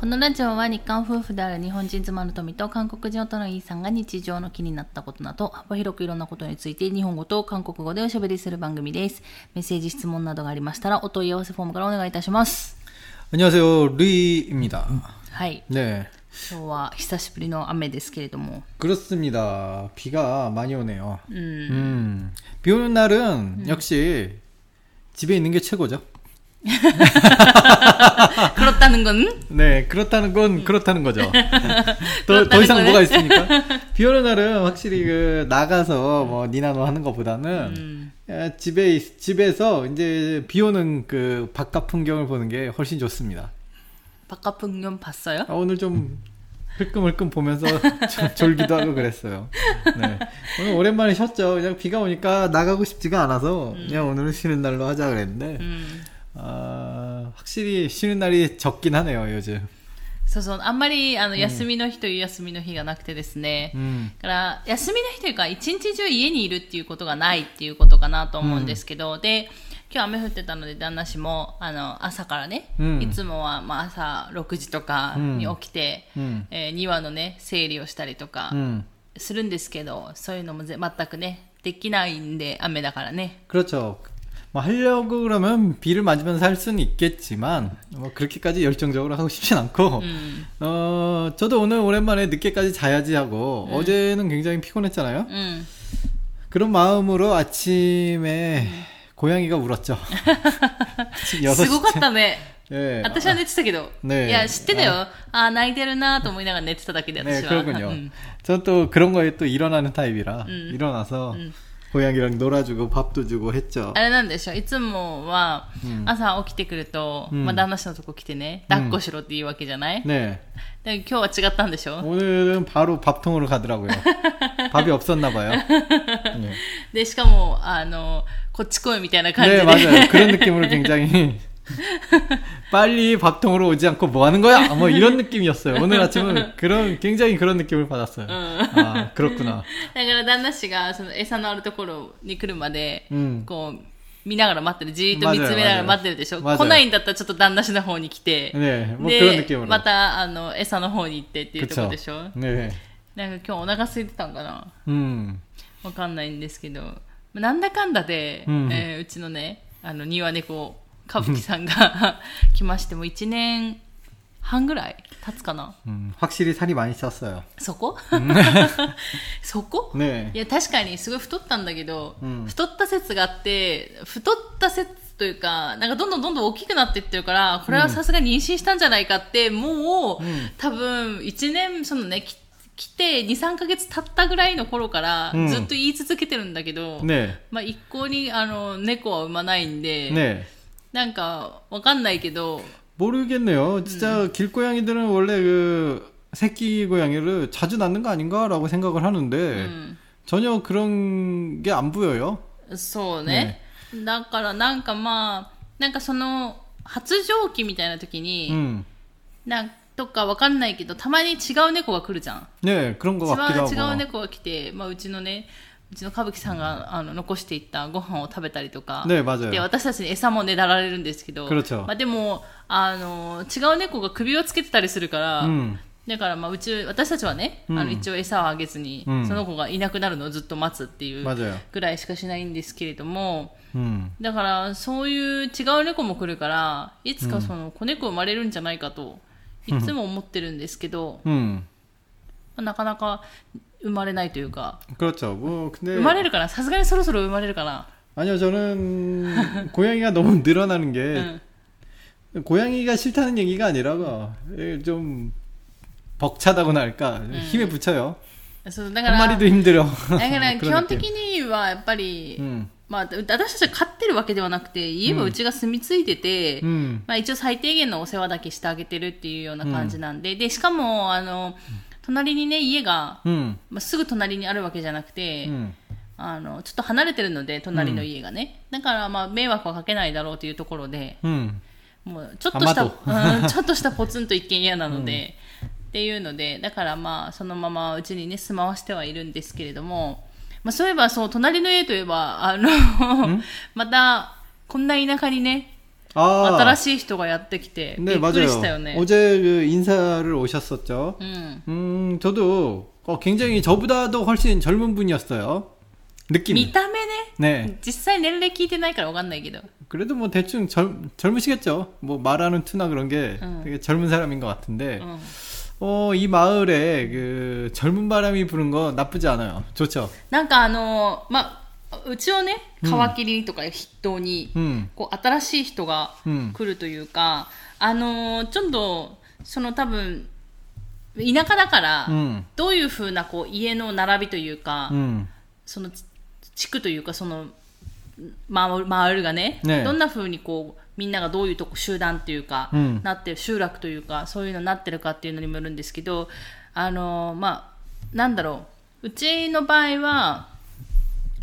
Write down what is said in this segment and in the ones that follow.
このラジオは日韓夫婦である日本人妻の富と韓国人夫のイーさんが日常の気になったことなど幅広くいろんなことについて日本語と韓国語でおしゃべりする番組です。メッセージ、質問などがありましたらお問い合わせフォームからお願いいたします。 안녕하세요. 루이입니다. はい。 네. 今日は久しぶりの雨ですけれども。 그렇습니다. 비가 많이 오네요. 음. 비 오는 날은 역시 집에 있는 게 최고죠. 그렇다는 건? 네, 그렇다는 건 그렇다는 거죠. 더, 더 이상 거네. 뭐가 있습니까? 비 오는 날은 확실히 그 나가서 뭐 니나노 하는 것보다는 음. 에, 집에 있- 집에서 이제 비 오는 그 바깥 풍경을 보는 게 훨씬 좋습니다. 바깥 풍경 봤어요? 아, 오늘 좀 흘끔흘끔 보면서 조- 졸기도 하고 그랬어요. 네. 오늘 오랜만에 쉬었죠. 그냥 비가 오니까 나가고 싶지가 않아서 그냥 오늘은 쉬는 날로 하자 그랬는데 음. 아, 확실히 쉬는 날이 적긴 하네요, 요즘. そうそう、あんまり、あの、休みの日という休みの日がなくてですね。 음. だから、休みの日というか、一日中家にいるっていうことがないっていうことかなと思うんですけど、で、今日雨降ってたので、旦那氏も、あの、朝からね、うんいつもは、まあ、朝6時とかに起きて、うんえー庭のね、整理をしたりとか 음. するんですけど、そういうのもぜ全くね、できないんで、雨だからね。 그렇죠. 뭐 하려고 그러면 비를 맞으면서 할 수는 있겠지만 뭐 그렇게까지 열정적으로 하고 싶진 않고 음. 어 저도 오늘 오랜만에 늦게까지 자야지 하고 어제는 굉장히 피곤했잖아요. うん。 그런 마음으로 아침에 고양이가 울었죠. 아침 6시. すごかったね。 예. 私は寝てたけど。ねえいや、知ってたよ。ああ、泣いてるなと思いながら寝てただけで、 네, 私は。 그렇군요. うん。 전 또 그런 거에 또 일어나는 타입이라 음. 일어나서 음. 고양이랑 놀아주고 밥도 주고 했죠. あれなんでしょいつもはうん朝起きてくると、うんまあ、旦那氏のとこ来てね抱っこしろって言うわけじゃない、 네. で今日は違ったんでしょ 오늘은 바로 밥통으로 가더라고요. 밥이 없었나 봐요. 네. でしかもあのこっち来いみたいな感じ 네, で 맞아요. 그런 느낌으로 굉장히 빨리 밥통으로 오지 않고 뭐 하는 거야? 뭐 이런 느낌이었어요. 오늘 아침은 그런 굉장히 그런 느낌을 받았어요. 아, 그렇구나. だから旦那氏がその餌のあるところに来るまで、 음. こう見ながら待ってるじーっと見つめながら待ってるでしょ맞아요. 来ないんだったらちょっと旦那氏の方に来て、 네, 뭐 그런 で 느낌으로. またあの餌の方に行ってっていうところ 그쵸. でしょ 네. なんか今日お腹空いてたんかな 음. わかんないんですけど、まあなんだかんだで、うんえーうちのね、あの、庭猫、 歌舞伎さんが来ましても1年半ぐらい経つかな 음, 확실히 살이 많이 쪘어요. そこそこ 네. いや、確かにすごい太ったんだけど、うん太った説があって、太った説というか、なんかどんどんどんどん大きくなっていってるから、これはさすがに妊娠したんじゃないかって、もう、ん多分1年、そのね、き来て2、3ヶ月経ったぐらいの頃から、うんずっと言い続けてるんだけど、 네. まあ、一向にあの猫は産まないんで、 네. なんかわかんないけど、 모르겠네요. 진짜 길고양이들은 원래 그 새끼 고양이를 자주 낳는 거 아닌가라고 생각을 하는데 うん、 전혀 그런 게 안 보여요. そうね。だからなんかまあ、なんかその発情期みたいな時に、 음. なんとかわかんないけど、たまに違う猫が来るじゃん。 네, 그런 것 違 같기도 う違う 하고. 猫が来て、まあ、うちのね、 うちの歌舞伎さんがあの残していったご飯を食べたりとか、ね、で私たちに餌もねだられるんですけど、まあ、でもあの違う猫が首をつけてたりするから、うん、だからまあうち私たちはね、うん、あの一応餌をあげずに、うん、その子がいなくなるのをずっと待つっていうぐらいしかしないんですけれども、だからそういう違う猫も来るからいつかその子猫生まれるんじゃないかといつも思ってるんですけど。うん。なかなか生まれないというか 그렇죠. 뭐 근데 生まれるかなさすがにそろそろ生まれるかな 아니요, 저는 고양이가 너무 늘어나는 게 うん。 고양이가 싫다는 얘기가 아니라 예, 좀 벅차다고나 할까 힘에 붙여요. そうだから 한 마리도 힘들어. だから基 그런 本 느낌. 的にはやっぱり、 음. まあ、私たちは飼ってるわけではなくて家はうちが住み着いてて、 음. まあ、一応最低限のお世話だけしてあげてるっていうような感じなんで、でしかもあの 隣にね家が、うん。まあ、すぐ隣にあるわけじゃなくて、うん。あのちょっと離れてるので隣の家がね、だからまあ迷惑はかけないだろうというところで、うん、もうちょっとした、うん、ちょっとしたポツンと一軒家なので、っていうのでだからまあそのままうちにね住まわしてはいるんですけれども、まあ、そういえばそう隣の家といえばあの またこんな田舎にね 아, 新しい人がやってきて、び 네, っくり 맞아요. したよね。 어제 그 인사를 오셨었죠. うん。 음, 저도 어, 굉장히 저보다도 훨씬 젊은 분이었어요. 見 느낌이. た目ね。 네. 実際年齢聞いてないからわかんないけど。 그래도 뭐 대충 젊, 젊으시겠죠. 뭐 말하는 투나 그런 게 응. 되게 젊은 사람인 것 같은데, うん。 어, 이 마을에 그 젊은 바람이 부는 거 나쁘지 않아요. 좋죠. なんかあのーまあ、 うちをね皮切りとか筆頭に、うん、こう新しい人が来るというか、うん、あのちょっとその多分田舎だから、うん、どういうふうなこう家の並びというか、その地区というかその回るがね、ね、どんなふうにこうみんながどういうとこ集団というか、なって集落というかそういうのになってるかっていうのにもよるんですけどあのまあなんだろううちの場合は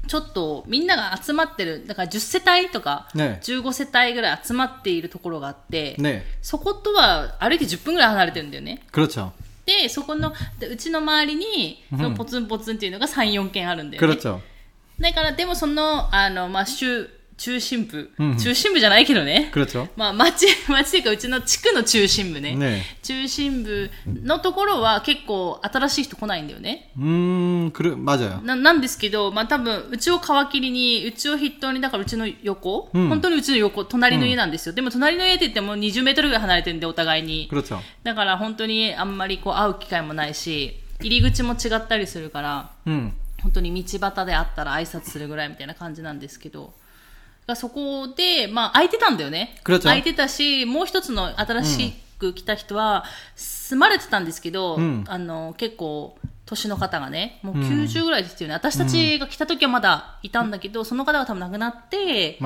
ちょっとみんなが集まってるだから10世帯とか、ね15世帯ぐらい集まっているところがあって、 네, そことは歩いて10分ぐらい離れてるんだよね。 그렇죠. で、そこの、でうちの周りに、うんそのポツンポツンっていうのが3、4軒あるんだよね。 그렇죠. だから、でもその、あの、まあ、中、 中心部、うん、中心部じゃないけどね。まあ町、町っていうかうちの地区の中心部ね。ね中心部のところは結構新しい人来ないんだよね。うん、来る、まじゃななんですけど、まあ多分、うちを皮切りに、うちを筆頭に、だからうちの横、うん、本当にうちの横、隣の家なんですよ。うん、でも隣の家って言っても20メートルぐらい離れてるんで、お互いに。だから本当にあんまりこう会う機会もないし、入り口も違ったりするから、うん、本当に道端で会ったら挨拶するぐらいみたいな感じなんですけど、がそこで、まあ、空いてたんだよね。空いてたし、もう一つの新しく来た人は、住まれてたんですけど、うん、あの、結構、年の方がね、もう90ぐらいですよね。うん、私たちが来た時はまだいたんだけど、うん、その方が多分亡くなって、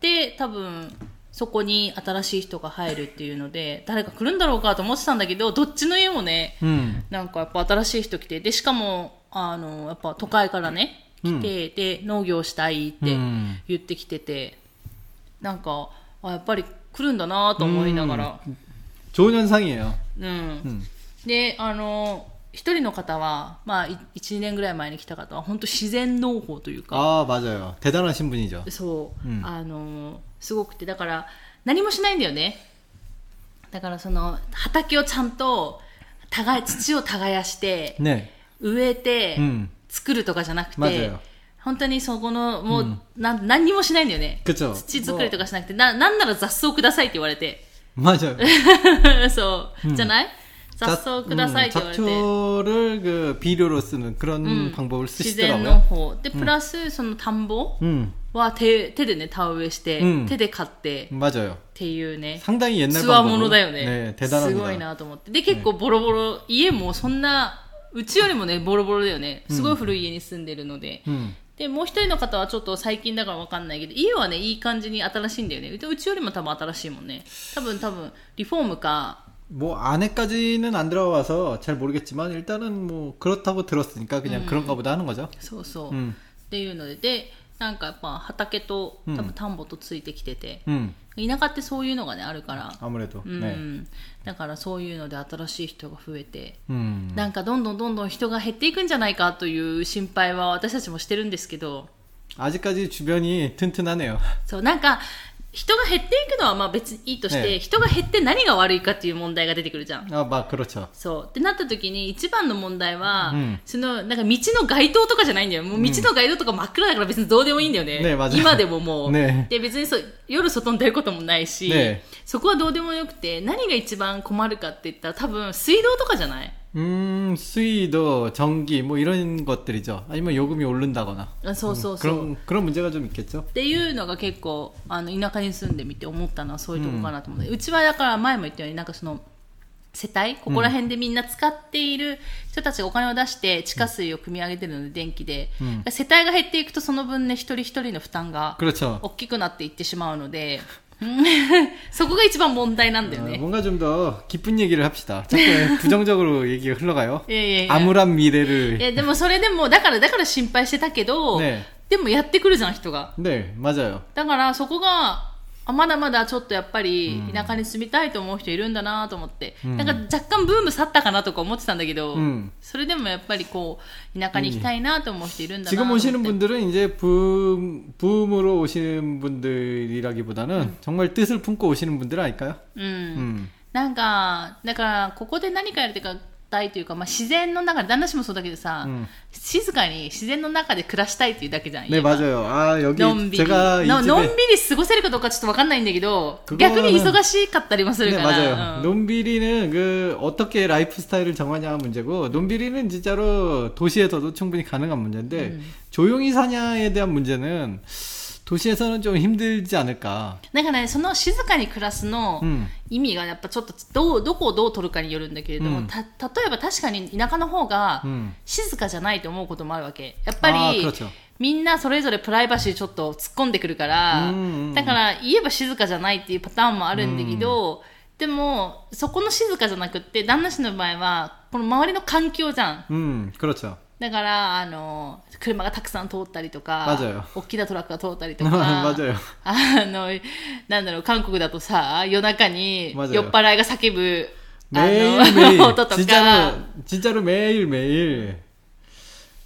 で、多分、そこに新しい人が入るっていうので、誰か来るんだろうかと思ってたんだけど、どっちの家もね、うん、なんかやっぱ新しい人来て、で、しかも、あの、やっぱ都会からね、来て、で、農業したいってうん言ってきてて、なんか、あ、やっぱり来るんだなと思いながら、 좋은 현상이에요. うん。 음, で、あの、一人の方は、まあ、い1、2年ぐらい前に来た方は、本当自然農法というか、 아, 맞아요. 대단하신 분이죠. そう、うんあのすごくてだから何もしないんだよねだからその畑をちゃんと耕土を耕して 네. 植えて 음, 作るとかじゃなくて、 맞아요. 本当にそこのもう、うんなん何にもしないんだよね 그쵸. 土作りとかしなくてななんなら雑草くださいって言われて 맞아요. そう、じゃない雑草くださいって言われて、 잡초를 그 비료로 쓰는 그런 음, 방법을 自然農 쓰시더라고요. 法でプラスその田んぼ 음, は手手でね田植えして、うん手で買ってっ 맞아요. ていうね 상당히 옛날 つわ 방법으로. ものだよね。 네, 대단합니다. すごいなと思って。で、結構ボロボロ、家もそんな、 うちよりもね、ボロボロだよね。すごい古い家に住んでるので。 음, で、もう一人の方はちょっと最近だからわかんないけど、家はね、いい感じに新しいんだよね。でうちよりも多分新しいもんね。多分多分、リフォームか、 뭐 안에까지는 안 들어와서 잘 모르겠지만 일단은 뭐 그렇다고 들었으니까 그냥 그런가 보다 하는 거죠. そうそう。 음, っていうので、で、なんかやっぱ畑と、うん多分田んぼとついてきてて、 음, 田舎ってそういうのがね、あるから、 아무래도. うん、 네. だからそういうので新しい人が増えて、 음, なんかどんどんどんどん人が減っていくんじゃないかという心配は私たちもしてるんですけど、 아직까지 주변이 튼튼하네요. そう、なんか、 人が減っていくのはまあ別にいいとして、ええ人が減って何が悪いかっていう問題が出てくるじゃん。 아, 막 그렇죠. そう。ってなった時に一番の問題は、うんその、なんか道の街灯とかじゃないんだよ。もう道の街灯とか真っ暗だから別にどうでもいいんだよね。ねまず今でももう。ねで、別にそう、夜外に出ることもないし、ねそこはどうでもよくて、何が一番困るかって言ったら多分水道とかじゃない 음, 수위도 전기 뭐 이런 것들이죠. 아니면 요금이 오른다거나. あそうそうそう。 그런 그런 문제가 좀 있겠죠. っていうのが結構あの田舎に住んでみて思ったのはそういうとこかなと思って、うちはだから前も言ったようになんかその世帯ここら辺でみんな使っている人たちがお金を出して地下水を汲み上げてるので電気で、うん世帯が減っていくとその分ね一人一人の負担が 그렇죠. 大きくなっていってしまうので そこが一番問題なんだよ 어, ね。 뭔가 좀 더 기쁜 얘기를 합시다. 자꾸 부정적으로 얘기가 흘러가요. いやいやいや 암울한 미래를. えでもそれでもだからだから心配してたけど、ねでもやってくるじゃん人が。 네, 맞아요. だからそこが あまだまだちょっとやっぱりうん田舎に住みたいと思う人いるんだなと思って、うんなんか若干ブーム去ったかなとか思ってたんだけど、うんそれでもやっぱりこう田舎に行きたいなと思う人いるんだなと 지금 思って 오시는 분들은 이제 붐, 붐으로 오시는 분들이라기보다는 정말 뜻을 품고 오시는 분들 아닐까요? うん、 음. なんかだからここで何かやりたい というか、まあ、自然の中で旦那氏もそうだけどさ、うん静かに自然の中で暮らしたいっていうだけじゃん 네, 言えば 맞아요. 아, 여기 のんびり 제가 이 ののん 집에 びり過ごせるかどうかちょっと分かんないんだけど 그거는 逆に忙しかったりもする 네, から、 맞아요. うん 논비리는 그 어떻게 라이프 스타일을 정하냐 문제고 논비리는 진짜로 도시에서도 충분히 가능한 문제인데 음. 조용히 사냐에 대한 문제는 도시에서는 좀 힘들지 않을 까? 그러니その静かに暮らすの意味がやっぱちょっとどうどこをどう取るかによるんだけれども、た例えば確かに田舎の方が静かじゃないと思うこともあるわけ。やっぱり。みんなそれぞれプライバシーちょっと突っ込んでくるから、だから言えば静かじゃないっていうパターンもあるんだけど、でもそこの静かじゃなくって旦那氏の場合はこの周りの環境じゃん。うん、그렇 죠。 だから、あの、車がたくさん通ったりとか맞아요 、大きなトラックが通ったりとか、 맞아요. あの、なんだろう、韓国だとさ、夜中に 맞아요 酔っ払いが叫ぶ、あの、 매일매일 音と 진짜로 か、 진짜로 매일매일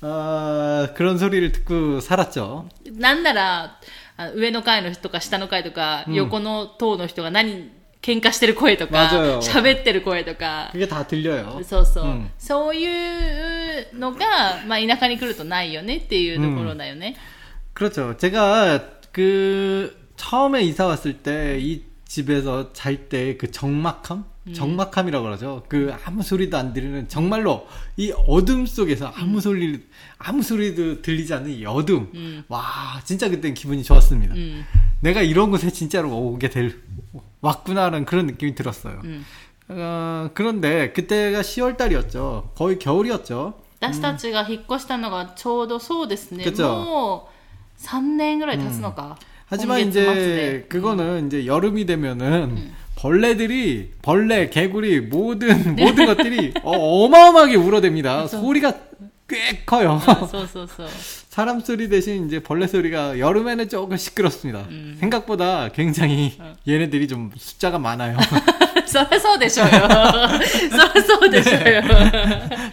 아, 그런 소리를 듣고 살았죠. なんなら、あの上の階の人とか下の階とか、うん横の塔の人が何、 喧嘩してる声とか 맞아요 、喋ってる声とか、 그게 다 들려요. そうそう、うんそういうのが、まあ、田舎に来るとないよねっていうところだよね。 그렇죠. 제가 그 처음에 이사 왔을 때 이 집에서 잘 때 그 적막함? 적막함이라고 그러죠. 그 아무 소리도 안 들리는 정말로 이 어둠 속에서 아무 소리 아무 소리도 들리지 않는 이 어둠. 음. 와, 진짜 그땐 기분이 좋았습니다. うん。 내가 이런 곳에 진짜로 오게 될 왔구나라는 그런 느낌이 들었어요. うん。 어, 그런데 그때가 10월 달이었죠. 거의 겨울이었죠. 私たちが引っ越したのがちょうどそうですね。 그쵸 もう3年ぐらい経つのか。 하지만 今月末 이제 で 그거는 이제 여름이 되면은 벌레들이 벌레, 개구리 모든 모든 것들이 어, 마어마하게 울어댑니다. 그쵸. 소리가 꽤 커요. あそうそうそう。 사람 소리 대신 이제 벌레 소리가 여름에는 조금 시끄럽습니다. 음. 생각보다 굉장히 얘네들이 좀 숫자가 많아요. そりゃそうでしょうよ。そりゃそうでしょうよ。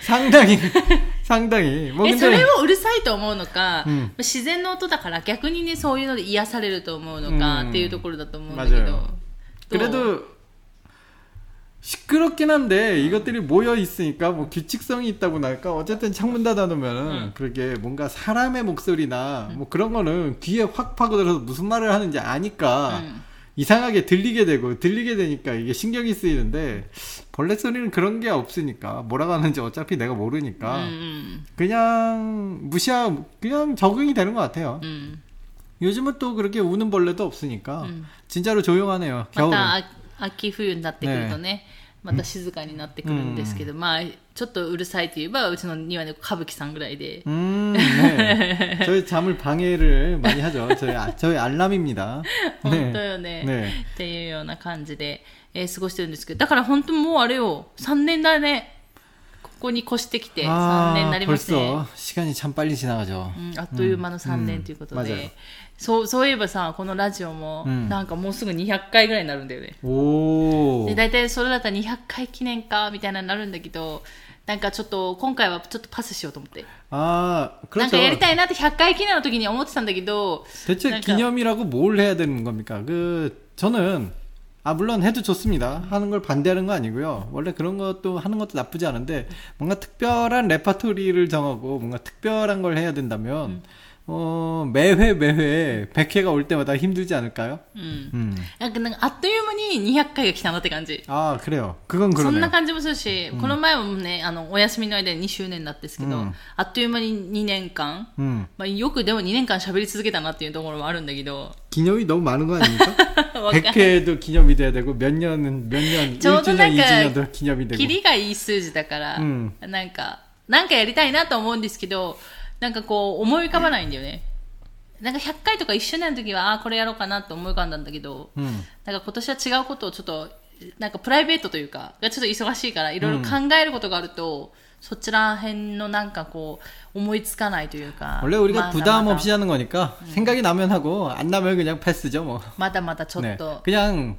상당히 상당히 뭐 え、それ 근데 をうるさいと思うのか、うん自然の音だから逆にね、そういうので癒されると思うのか、うんっていうところだと思うんだけど。 맞아요. どう 그래도 시끄럽긴 한데 이것들이 모여 있으니까 뭐 규칙성이 있다고 나니까 어쨌든 창문 닫아놓으면은 응. 네. 그렇게 뭔가 사람의 목소리나 네. 뭐 그런 거는 귀에 확 파고들어서 무슨 말을 하는지 아니까 응. 이상하게 들리게 되고 들리게 되니까 이게 신경이 쓰이는데 벌레 소리는 그런 게 없으니까 뭐라고 하는지 어차피 내가 모르니까 음, 음. 그냥 무시하 그냥 적응이 되는 것 같아요. 음. 요즘은 또 그렇게 우는 벌레도 없으니까 진짜로 조용하네요. 겨울은. 맞다. 秋冬になってくるとねまた静かになってくるんですけど、まあちょっとうるさいといえばうちの庭で歌舞伎さんぐらいで、 음, 네. 저희 잠을 방해를 많이 하죠. 저희, 아, 저희 알람입니다. 本当よねねっていうような感じで、えー過ごしてるんですけどだから本当もうあれよ3年だね ここに越してきて3年になりますね、 벌써 시간이 참 빨리 지나가죠. うん、あっという間の3年ということで、うん맞아요 そうそういえばさこのラジオも、うんなんかもうすぐ200回ぐらいになるんだよね 오. で大体それだったら200回記念かみたいなのになるんだけどなんかちょっと今回はちょっとパスしようと思って 아, なん 그렇죠. かやりたいなって100回記念の時に思ってたんだけど 대체 그러니까- 기념이라고 뭘 해야 되는 겁니까? 그, 저는, 아, 물론 해도 좋습니다. 하는 걸 반대하는 거 아니고요. 원래 그런 것도 하는 것도 나쁘지 않은데, 뭔가 특별한 레파토리를 정하고, 뭔가 특별한 걸 해야 된다면, 어, 매회 매회 100회가 올 때마다 힘들지 않을까요? うん、 음. なんかなんかあっという間に200回が来たなって感じ 아, 그래요. 그건 そんな 그러네요. 感じもするし、この前もねあのお休みの間に2周年だったんですけど、うんあっという間に2年間 음. まあ、よくでも2年間喋り続けたなっていうところもあるんだけど 기념이 너무 많은 거 아닙니까? わかんない 100회도 기념이 돼야 되고, 몇 년은, 몇 년, ちょうど 1주년, なんか 2주년도 기념이 되고. キリがいい数字だから、うんなんかなんかやりたいなと思うんですけど なんかこう思い浮かばないんだよねなんか100回とか1周年の時はあーこれやろうかなって思い浮かんだんだけど 음. なんか今年は違うことをちょっと なんかプライベートというか、がちょっと忙しいから、いろいろ考えることがあると、そちら辺のなんかこう、思いつかないというか。 원래 우리가 まだ 부담 まだ 없이 하는 거니까 생각이 나면 하고 안 나면 그냥 패스죠 뭐. まだまだちょっ 네. と、 그냥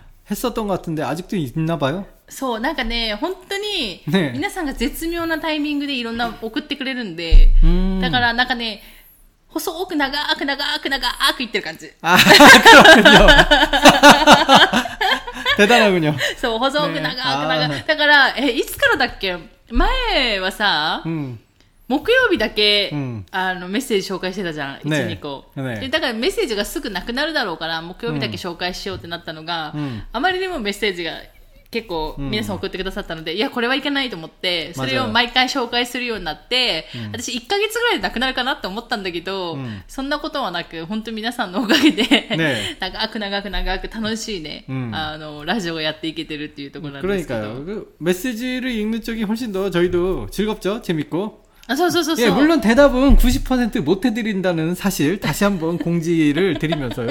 했었던 것 같은데 아직도 있나 봐요. そう、なんかね、本当に、ね皆さんが絶妙なタイミングでいろんな送ってくれるんで、 음. だからなんかね、細く長く長く長く言ってる感じ。 아, 그렇군요. 대단하군요. そう、細くね長く長あく。だから、え、いつからだっけ前はさ、 음. 木曜日だけ、うんあのメッセージ紹介してたじゃん、1、ね2個、ねで。だからメッセージがすぐなくなるだろうから、木曜日だけ紹介しようってなったのが、うんあまりにもメッセージが結構うん皆さん送ってくださったので、いや、これはいけないと思って、それを맞아요 毎回紹介するようになって、私1ヶ月ぐらいでなくなるかなって思ったんだけど、うんそんなことはなく、本当に皆さんのおかげで、ね長く長く長く楽しいね、うんあの、ラジオをやっていけてるっていうところなんですけど。 그러니까요. 그 메시지를 읽는 쪽이 훨씬 더 저희도 즐겁죠. 재밌고. 아, 서, 서, 서, 예, 물론 대답은 90%못 해드린다는 사실 다시 한번 공지를 드리면서요.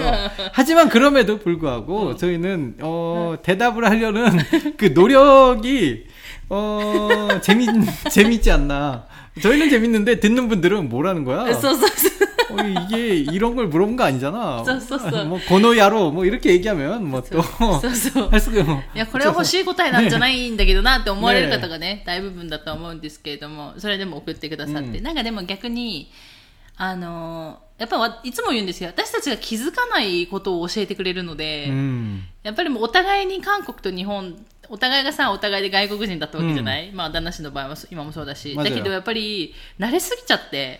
하지만 그럼에도 불구하고 어. 저희는 어, 네. 대답을 하려는 그 노력이 어, 재미 재밌지 않나. 저희는 재밌는데 듣는 분들은 뭐라는 거야? 써써써. 어, 이게 이런 걸 물어본 거 아니잖아. 써, 써, 써. 뭐 고노야로 뭐 이렇게 얘기하면 뭐 또 そうそう。 할 수가 뭐. いや、これは欲しい答えなんじゃないんだけどなって思われる方がね、大部分だと思うんですけれども、それでも送ってくださって。うんなんかでも逆に、あのーやっぱわいつも言うんですよ。私たちが気づかないことを教えてくれるので、 음. やっぱりもうお互いに韓国と日本、お互いがさ、お互いで外国人だったわけじゃない、まあ、旦那氏の場合はそ今もそうだし。 맞아요 だけどやっぱり、慣れすぎちゃって、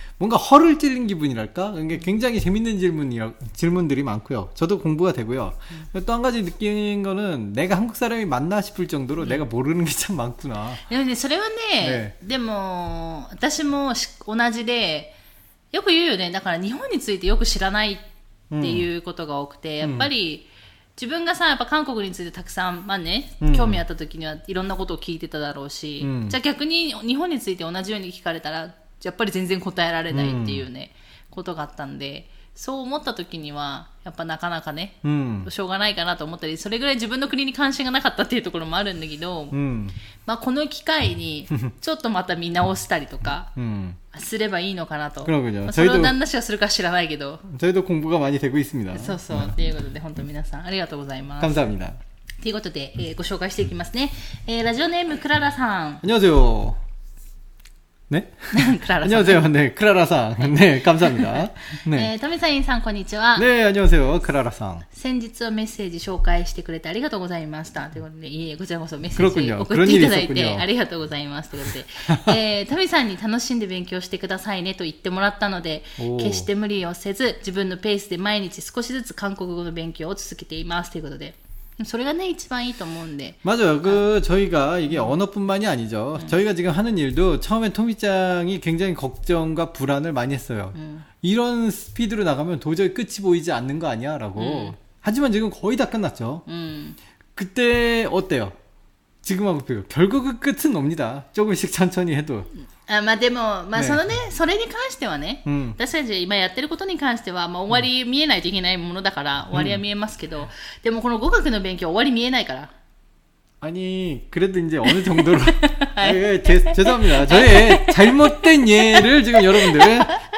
뭔가 허를 찔린 기분이랄까? 이게 굉장히 재밌는 질문이 질문들이 많고요. 저도 공부가 되고요. 또 한 가지 느낀 거는 내가 한국 사람이 맞나 싶을 정도로 내가 모르는 게 참 많구나. でもね、それはね、でも、私もし同じで、よく言うよね。だから日本についてよく知らないっていうことが多くて、やっぱり、自分がさ、やっぱ韓国についてたくさん、まあね、うん興味あった時にはいろんなことを聞いてただろうし、うんじゃあ逆に日本について同じように聞かれたら、 やっぱり全然答えられないっていうね、ことがあったんで、そう思った時には、やっぱなかなかね、 음. しょうがないかなと思ったり、それぐらい自分の国に関心がなかったっていうところもあるんだけど、 음. まあ、この機会にちょっとまた見直したりとか 음. すればいいのかなと。 그러군요. まあ、それを 저희도 旦那氏がするか知らないけど。 저희도 공부가 많이 되고 있습니다. そうそう。っていうことで、本当皆さんありがとうございます。 감사합니다. ということで、えーご紹介していきますね。えーラジオネームクララさん。 안녕하세요. 네? クララさん。 안녕하세요. 네, 크라라상. 네, 감사합니다. え 네. ー、トミサインさん、こんにちは。 네, 안녕하세요. 크라라상. 先日はメッセージ紹介してくれてありがとうございました。ということで、いえいえ、こちらこそメッセージ 그렇군요 送っていただい 그런일이있었군요 てありがとうございます。ということで、えー、タミさんに楽しんで勉強してくださいねと言ってもらったのでお、ー決して無理をせず、自分のペースで毎日少しずつ韓国語の勉強を続けています。ということで、 それがね、一番いいと思うんで、 맞아요. 그 저희가 이게 언어뿐만이 아니죠. 저희가 지금 하는 일도 처음에 토미짱이 굉장히 걱정과 불안을 많이 했어요. 이런 스피드로 나가면 도저히 끝이 보이지 않는 거 아니야라고. 하지만 지금 거의 다 끝났죠. うん。 그때 어때요? 지금하고 비교. 결국은 끝은 옵니다. 조금씩 천천히 해도. あまあでも、まあねそのね、それに関してはね、うん私たち今やってることに関しては、まあ終わり見えないといけないものだから、終わりは見えますけど、でもこの語学の勉強終わり見えないから。 아니 그래도 이제 어느 정도로 아, 예, 제, 죄송합니다 저의 잘못된 예를 지금 여러분들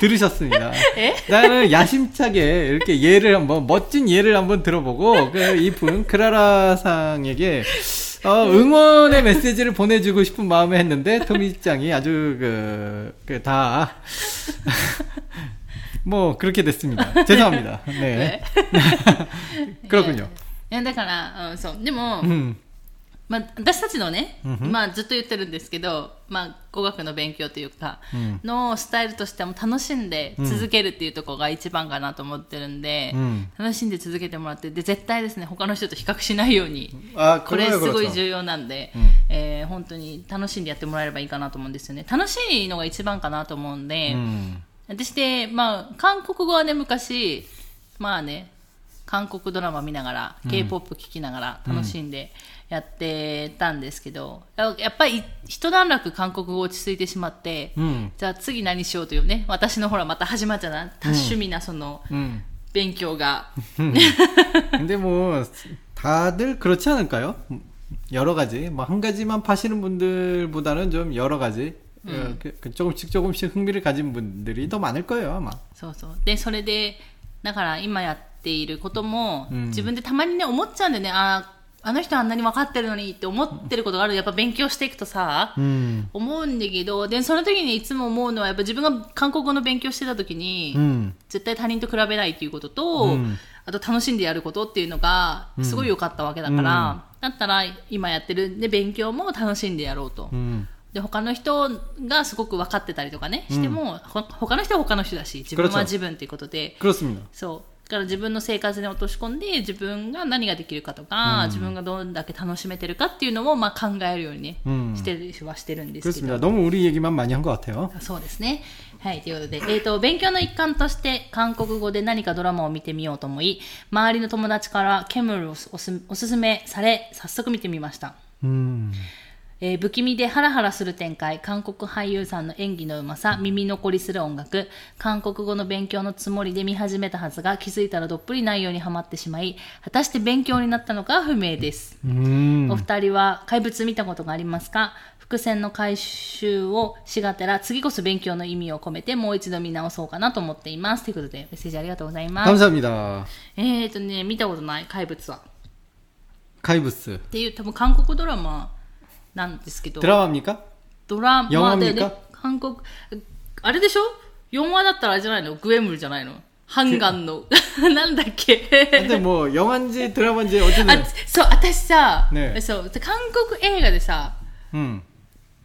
들으셨습니다 에? 나는 야심차게 이렇게 예를 한번 멋진 예를 한번 들어보고 그 이분 크라라상에게 어, 응원의 메시지를 보내주고 싶은 마음에 했는데 토미짱이 아주 그, 그 다, 뭐, 그렇게 됐습니다. 죄송합니다. 네. 그렇군요. いやだから、うん、そう。でも、 음, まあ、私たちのね、まあ、ずっと言ってるんですけど、まあ、語学の勉強というか、のスタイルとしても楽しんで続けるっていうところが一番かなと思ってるんで、楽しんで続けてもらってで絶対ですね他の人と比較しないようにこれすごい重要なんで、う、えー、本当に楽しんでやってもらえればいいかなと思うんですよね。楽しいのが一番かなと思うんで、私で、まあ、韓国語はね昔まあね韓国ドラマ見ながら k p o p 聴きながら楽しんで。やってたんですけど、ややっぱり一段落韓国語落ち着いてしまって、 음. じゃあ次何しようというね、私のほらまた始まっちゃな、多趣味なその 음. 勉強が、 근데 뭐 다들 그렇지 않을까요? 여러 가지 뭐 한 가지만 파시는 분들보다는 좀 여러 가지 어, 그- 그 조금씩 조금씩 흥미를 가진 분들이 더 많을 거예요 아마. そうそう。で、それで、だから今やっていることも、うん自分でたまにね、思っちゃうんだよね。あ あの人あんなに分かってるのにって思ってることがある。やっぱ勉強していくとさ、うん、思うんだけどでその時にいつも思うのはやっぱ自分が韓国語の勉強してた時に、うん、絶対他人と比べないっていうことと、うん、あと楽しんでやることっていうのがすごい良かったわけだから、だったら今やってるで勉強も楽しんでやろうと。で他の人がすごく分かってたりとかねしても、うん、他の人は他の人だし自分は自分っていうことで。そう。から自分の生活に落とし込んで自分が何ができるかとか、自分がどんだけ楽しめてるかっていうのもまあ考えるようにね、うんしてるはしてるんですけ 그렇습니다. ど 너무 우리 얘기만 많이 한 것 같아요. そうですね。はい、ということで、えっ、と、勉強の一環として、韓国語で何かドラマを見てみようと思い、周りの友達からケムルをおすおすすめされ、早速見てみました。 음. えー、不気味でハラハラする展開、韓国俳優さんの演技のうまさ、耳残りする音楽、韓国語の勉強のつもりで見始めたはずが、気づいたらどっぷり内容にはまってしまい、果たして勉強になったのか不明です。お二人は怪物見たことがありますか？伏線の回収をしがてら、次こそ勉強の意味を込めて、もう一度見直そうかなと思っています。ということで、メッセージありがとうございます。えっ、とね、見たことない、怪物は。怪物っていう、多分韓国ドラマ、なんですけど。 드라마입니까? ドラマで、 영화입니까? ね、韓国、あれでしょ ?4 話だったらあれじゃないのグエムルじゃないのハンガンの、なんだっけ 근데 뭐 영화인지 드라마인지 어쨌든 あ、そう、私さ、ねそう、韓国映画でさ、 음.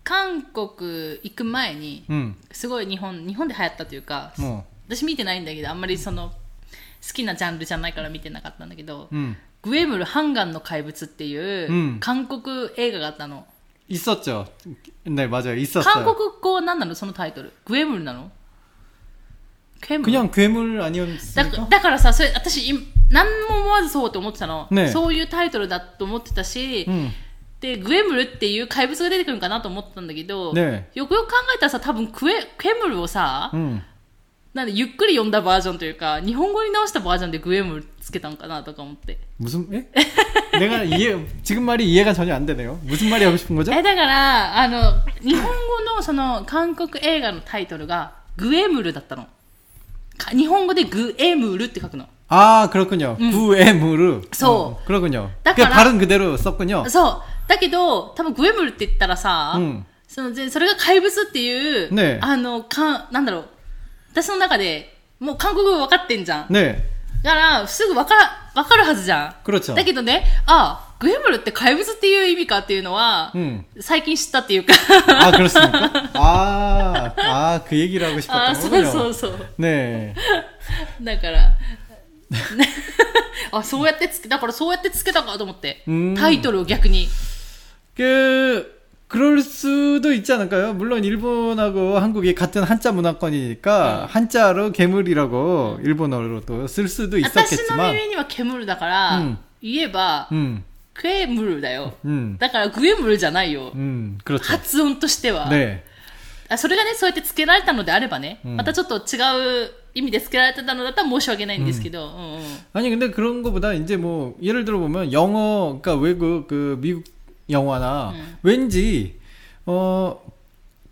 韓国行く前に、 음. すごい日本、日本で流行ったというか、 뭐. 私見てないんだけど、あんまりその、好きなジャンルじゃないから見てなかったんだけど、 음. グエムル・ハンガンの怪物っていう、うん韓国映画があったの。 있었죠. 네, 맞아요. 韓 있었어요. 国語なんなのそのタイトル。グエムルなのグエムル 그냥 괴물 だ 아니었습니까? だからさ、それ私、い何も思わずそうと思ってたの、ねそういうタイトルだと思ってたし、 음. で、グエムルっていう怪物が出てくるんかなと思ってたんだけど、ねよくよく考えたらさ、多分クエ、クエムルをさ、 음. なんでゆっくり読んだバージョンというか、日本語に直したバージョンでグエムルつけたんかなとか思って。 무슨 예? 내가 이해 지금 말이 이해가 전혀 안 되네요. 무슨 말이 하고 싶은 거죠? え、だから、あの、日本語のその韓国映画のタイトルがグエムルだったの。か日本語でグエムルって書くの。 아 그렇군요. 구에무르. 소. 어, 그렇군요. 딱 그 알아. 발음 그대로 썼군요. そう。だけど、多分グエムルって言ったらさ、うんそのでそれが怪物っていう、ねえあの、か、なんだろう。 私の中で、もう韓国語分かってんじゃん。 네. だから、すぐ分か、分かるはずじゃん。 그렇죠. だけどね、あ、グエムルって怪物っていう意味かっていうのは、 음. 最近知ったっていうか。 아 그렇습니까? 아, 아, 그 얘기를 하고 あ、 싶었던 そう 거군요. そうそう。 네. だから、あ、そうやってつけ、だからそうやってつけたかと思って。うんタイトルを逆に。 그 그럴 수도 있지 않을까요? 물론 일본하고 한국이 같은 한자 문화권이니까 한자로 괴물이라고 일본어로 또 쓸 수도 私の 있었겠지만, 耳には煙だから、うん言えば、 음, クエムルだよ。 음, だからグエムルじゃないよ。 음, 그렇죠. 発音としては。 네, あそれがね、そうやって付けられたのであればね、うんまたちょっと違う意味で付けられてたのだったら申し訳ないんですけど、うんうん 아니 근데 그런 거보다 이제 뭐 예를 들어 보면 영어 그러니까 외국 그 미국 영화나 왠지 어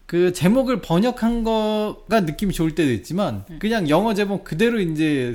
그 제목을 번역한 거가 느낌이 좋을 때도 있지만 그냥 영어 제목 그대로 이제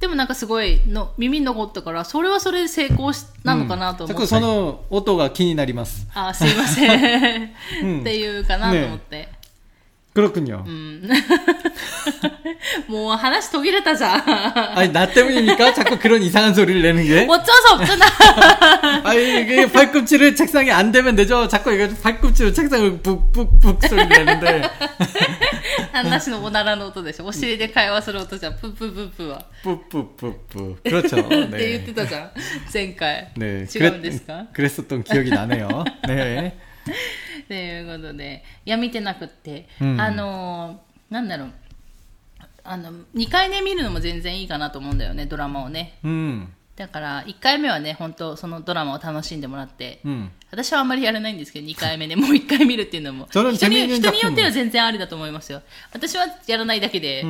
でもなんかすごいの耳に残ったから、それはそれで成功しなのかなと思って。うんその音が気になります。あ、すいません。うんっていうかなと思って。 그렇군요. うん。もう話途切れたじゃん。 아니, 나 때문입니까? 자꾸 그런 이상한 소리를 내는 게? おっちょそっちょな。 아니, 이게 발꿈치를 책상에 안 대면 되죠? 자꾸 이거 발꿈치로 책상을 북북북 소리 내는데. 話のおならの音でしょ。お尻で会話する音じゃん。プップップップは。 뿜뿜뿜뿜. 그렇죠. って言ってたじゃん。前回。 네. 違うんですか 그랬, 그랬었던 기억이 나네요. 네. ということでいや見てなくって、うん、あのなんだろう。あの2回目、ね、見るのも全然いいかなと思うんだよねドラマをね、うん、だから1回目はね本当そのドラマを楽しんでもらって、うん、私はあんまりやらないんですけど2回目で、ね、もう1回見るっていうのも。人に人によっては全然ありだと思いますよ。私はやらないだけで、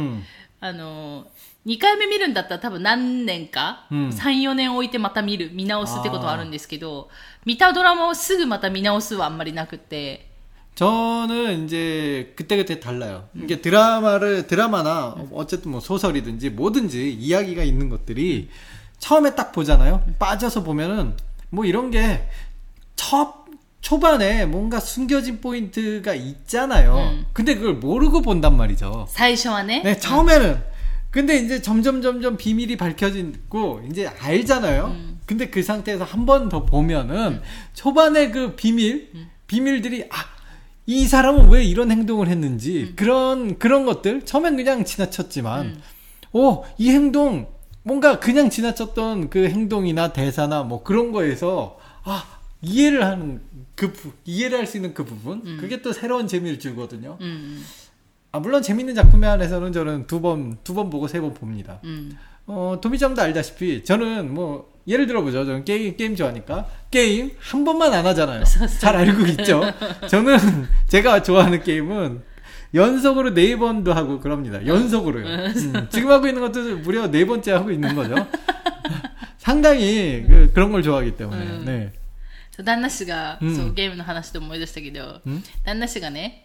あの2回目見るんだったら多分何年か、うん、34年置いてまた見る見直すってことはあるんですけど見たドラマをすぐまた見直すはあんまりなくて、 저는 이제 그때그때 달라요. 이게 드라마를 드라마나 어쨌든 뭐 소설이든지 뭐든지 이야기가 있는 것들이 처음에 딱 보잖아요. 빠져서 보면은 뭐 이런 게 첫 초반에 뭔가 숨겨진 포인트가 있잖아요. 음. 근데 그걸 모르고 본단 말이죠. 最初はね。 네, 처음에는. 근데 이제 점점 점점 비밀이 밝혀지고 이제 알잖아요. 음. 근데 그 상태에서 한 번 더 보면은 네. 초반에 그 비밀 음. 비밀들이 아 이 사람은 왜 이런 행동을 했는지 음. 그런 그런 것들 처음엔 그냥 지나쳤지만 음. 오이 행동 뭔가 그냥 지나쳤던 그 행동이나 대사나 뭐 그런 거에서 아 이해를 하는 그 이해를 할 수 있는 그 부분 음. 그게 또 새로운 재미를 주거든요. 음. 아 물론 재밌는 작품 안에서는 저는 두 번 두 번 보고 세 번 봅니다. 음. 어 도미점도 알다시피 저는 뭐 예를 들어보죠. 저는 게임, 게임 좋아하니까. 게임 한 번만 안 하잖아요. 잘 알고 있죠. 저는 제가 좋아하는 게임은 연속으로 네 번도 하고 그럽니다. 연속으로요. 음, 지금 하고 있는 것도 무려 네 번째 하고 있는 거죠. 상당히 그, 그런 걸 좋아하기 때문에. 음. 네. そう旦那氏が、うんそうゲームの話で思い出したけど、ん旦那氏がね、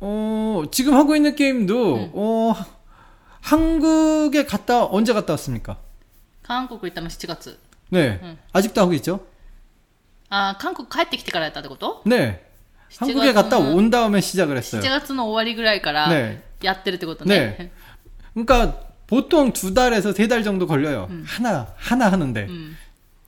어, 지금 하고 있는 게임도, 어, 한국에 갔다, 언제 갔다 왔습니까? 韓国行ったの7月。 네. 응. 아직도 하고 있죠? あー、韓国帰ってきてからやったってこと 네. 한국에 갔다 온 다음에 시작을 했어요. 7月の終わりぐらいからねやってるってことね。 네. 그러니까 보통 두 달에서 세 달 정도 걸려요. 하나 하나 하는데.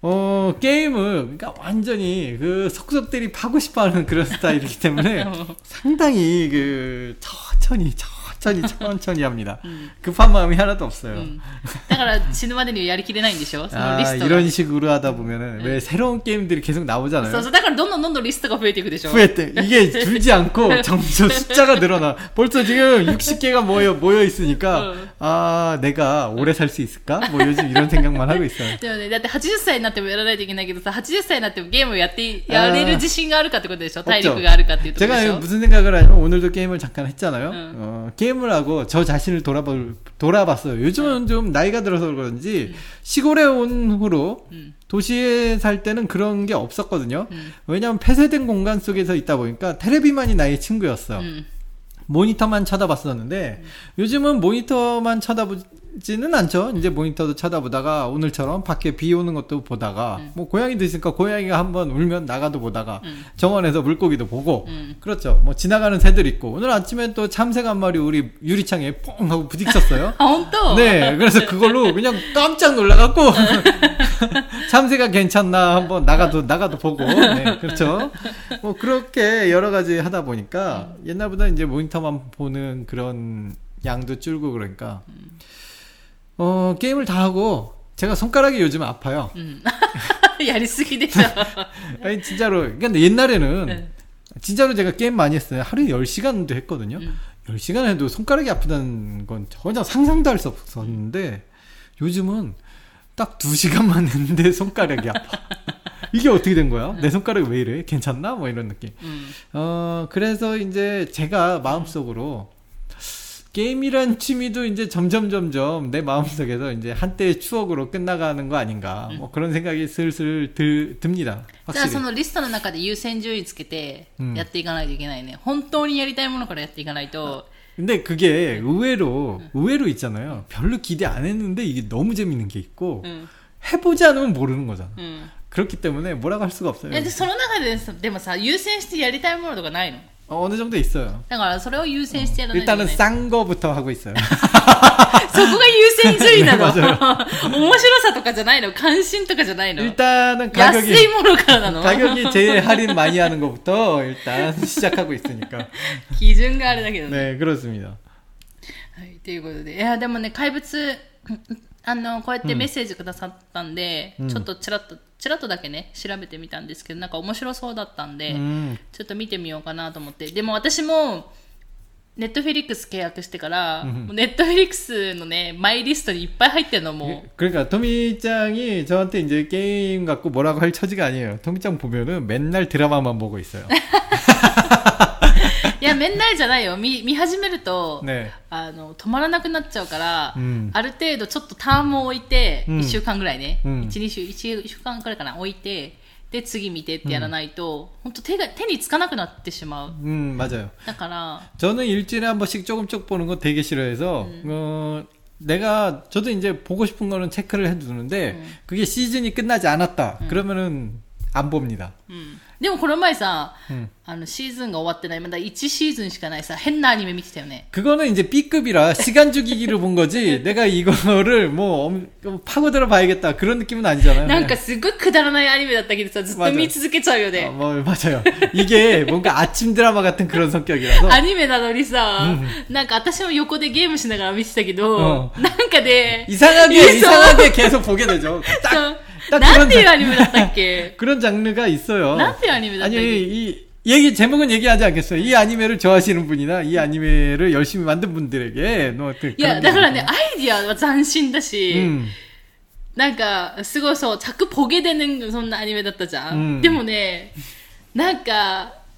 어, 게임을, 그러니까 완전히 그 속속들이 파고 싶어 하는 그런 스타일이기 때문에 어. 상당히 그, 천천히, 천천히, 천천히 합니다. 급한 마음이 하나도 없어요. うんだから死ぬまでにはやりきれないんでしょそのリ 아, ストが。 이런 식으로 하다 보면은 왜 새로운 게임들이 계속 나오잖아요. そうそう、だからどんどんどんどんリストが増えていくでしょ 후회 때 이게 줄지 않고 점점 숫자가 늘어나. 벌써 지금 60개가 모여 모여 있으니까 응. 아 내가 오래 살 수 있을까? 뭐 요즘 이런 생각만 하고 있어요. でもね、だって80歳になってもやらないといけないけどさ、80歳になってもゲームをやって、やれる自信があるかってことでしょ体力があるかっていうところでし 제가 ょ 무슨 생각을 하냐면 오늘도 게임을 잠깐 했잖아요. 응. 어, 게임 을 하고 저 자신을 돌아봐 돌아봤어요. 요즘은 좀 나이가 들어서 그런지 시골에 온 후로 음. 도시에 살 때는 그런 게 없었거든요. 음. 왜냐하면 폐쇄된 공간 속에서 있다 보니까 테레비만이 나의 친구였어요. 모니터만 쳐다봤었는데 요즘은 모니터만 쳐다보 지는 않죠. 이제 모니터도 쳐다보다가 오늘처럼 밖에 비 오는 것도 보다가 음. 뭐 고양이도 있으니까 고양이가 한번 울면 나가도 보다가 음. 정원에서 물고기도 보고 음. 그렇죠. 뭐 지나가는 새들 있고 오늘 아침엔 또 참새 한 마리 우리 유리창에 퐁 하고 부딪혔어요. 어, 엉뚱. 네, 그래서 그걸로 그냥 깜짝 놀라갖고 참새가 괜찮나 한번 나가도 나가도 보고 네, 그렇죠. 뭐 그렇게 여러 가지 하다 보니까 음. 옛날보다 이제 모니터만 보는 그런 양도 줄고 그러니까. 음. 어, 게임을 다 하고 제가 손가락이 요즘 아파요. 음. 야리쓰기 되죠. 아니 진짜로. 근데 옛날에는 네. 진짜로 제가 게임 많이 했어요. 하루에 10시간도 했거든요. 음. 10시간 해도 손가락이 아프다는 건 전혀 상상도 할 수 없었는데 요즘은 딱 2시간만 했는데 손가락이 아파. 이게 어떻게 된 거야? 내 손가락이 왜 이래? 괜찮나? 뭐 이런 느낌. 음. 어, 그래서 이제 제가 마음속으로 게임이란 취미도 이제 점점 점점 내 마음속에서 이제 한때의 추억으로 끝나가는 거 아닌가. 뭐 그런 생각이 슬슬 들, 듭니다. じゃあ 확실히. そのリストの中で優先順位つけてうんやっていかないといけないね。本当にやりたいものからやっていかないと。 근데 그게 의외로 의외로 있잖아요. 별로 기대 안 했는데 이게 너무 재밌는 게 있고 うん。 해보지 않으면 모르는 거잖아. うん。 그렇기 때문에 뭐라고 할 수가 없어요. えでその中ででもさ優先してやりたいものとかないの 어, 어느 정도 있어요. だからそれを優先してやらないといけ 일단은 ない 싼 거부터 하고 있어요. そこが優先順位なのね面白さとかじゃないの関心とかじゃないの 일단은 安い 가격이 ものからなの 가격이 제일 할인 많이 하는 것부터 일단 시작하고 있으니까. 基準があれだけどね 네, 그렇습니다. はい、ということで。いや、でもね、怪物、あの、こうやってメッセージくださったんで、うんちょっとちらっと、 ちらっとだけね、調べてみたんですけど、なんか面白そうだったんで、 음, ちょっと見てみようかなと思って。でも私も、ネットフェリックス契約してから、うんもうネットフェリックスのね、マイリストにいっぱい入ってるのも 그러니까 토미짱이 저한테 이제 게임 갖고 뭐라고 할 처지가 아니에요. 토미짱 보면은 맨날 드라마만 보고 있어요. いや、めんないじゃないよ。見、見始めると、 네. あの、止まらなくなっちゃうから、うんある程度ちょっとターンも置いて、うん1週間ぐらいね、うん1、2週、1週間くらいかな、置いて、で、次見てってやらないと、本当手が、手につかなくなってしまう。 음, 맞아요. だから、 저는 일주일에 한 번씩 조금 쭉 보는 거 되게 싫어해서 어, 내가 저도 이제 보고 싶은 거는 체크를 해두는데 그게 시즌이 끝나지 않았다. 그러면은 안 봅니다. うん。でもこの前さ、 음. あの、シーズンが終わってない、まだ1シーズンしかないさ、変なアニメ見てたよね。 그거는 이제 B급이라 시간 죽이기를 본 거지. 내가 이거를 뭐 엄- 파고 들어봐야겠다 그런 느낌은 아니잖아요. なんかすごいくだらないアニメだったけどさ、ずっと見続けちゃうよ 어, ね。 뭐 맞아요. 이게 뭔가 아침 드라마 같은 그런 성격이라서 アニメなのにさ、なんか私も横でゲームしながら見てたけど、うなんかで、 이상하게 있어. 이상하게 계속 보게 되죠. そ 딱 う딱 なんていう 그런 アニメだったっけ 그런 장르가 있어요. なんていうアニメだったっ 아니 け 이 얘기 제목은 얘기하지 않겠어요. 이 아니메를 좋아하시는 분이나 이 아니메를 열심히 만든 분들에게 뭐 어떤 いや、 그런 だからね、 얘기. アイディアは斬新だし、 음, なんか、すごいそう、着ポゲでね、そんなアニメだったじゃん。うんでもね、なんか、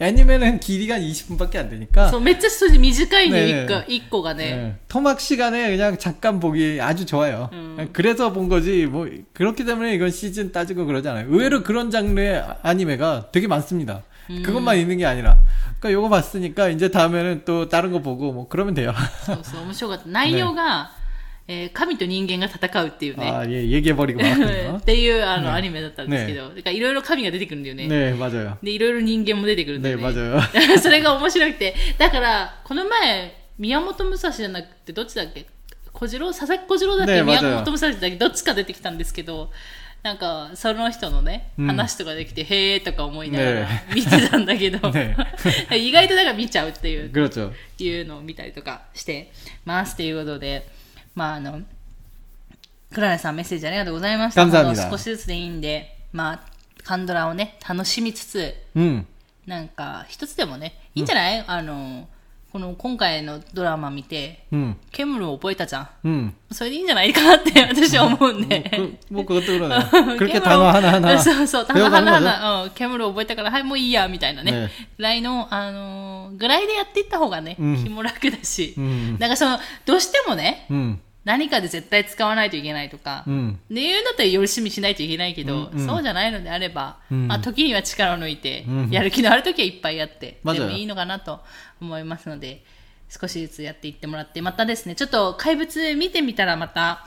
애니메는 길이가 20분밖에 안 되니까 そう、めっちゃ筋短いの、ね一個、一個がね。 네. 토막 시간에 그냥 잠깐 보기 아주 좋아요. 음. 그래서 본 거지, 뭐, 그렇기 때문에 이건 시즌 따지고 그러잖아요. 의외로 그런 장르의 아니메가 되게 많습니다. 음. 그것만 있는 게 아니라. 그러니까 요거 봤으니까 이제 다음에는 또 다른 거 보고 뭐 그러면 돼요. そうそう、面白かった。内容が、 えー神と人間が戦うっていうね。 아, 예, 얘기해버리고 っ 말았군요. ていうあの、ねアニメだったんですけど、だからいろいろ神が出てくるんだよね。 네, 맞아요. で、いろいろ人間も出てくるんだ 네, よね。 맞아요. それが面白くて。だから、この前、宮本武蔵じゃなくて、どっちだっけ小次郎佐々木小次郎だっけ、ね宮맞아요 本武蔵だっけどっちか出てきたんですけど、なんか、その人のね、うん話とかできて、へーとか思いながらね見てたんだけど、ね意外とだから見ちゃうっていう。 그렇죠. いうのを見たりとかしてますということで、 まあ、あの、クララさんメッセージありがとうございました。少しずつでいいんで、まあ、カンドラをね、楽しみつつ、うん、なんか、一つでもね、いいんじゃない、うん、あの、この今回のドラマ見て、うん、ケムルを覚えたじゃん,うん、それでいいんじゃないかなって私は思うんで。僕、僕、僕、僕、玉花花。そうそう、玉花花、うん、ケムルを覚えたから、はい、もういいや、みたいなね。ね。ぐらいの、あのー、ぐらいでやっていった方がね、うん、気も楽だし、うん、なんかその、どうしてもね、うん。何かで絶対使わないといけないとか、うん、ってうんだったらよりしみしないといけないけど、うんうん、そうじゃないのであれば、うん、まあ、時には力を抜いて、うん、やる気のある時はいっぱいやって、でもいいのかなと思いますので、少しずつやっていってもらって、またですね、ちょっと怪物見てみたらまた、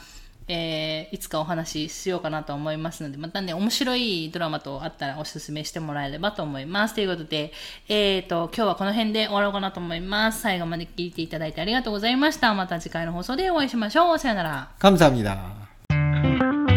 えーいつかお話ししようかなと思いますので、またね、面白いドラマとあったらおすすめしてもらえればと思います。ということで、えーと、今日はこの辺で終わろうかなと思います。最後まで聞いていただいてありがとうございました。また次回の放送でお会いしましょう。さよなら。 감사합니다.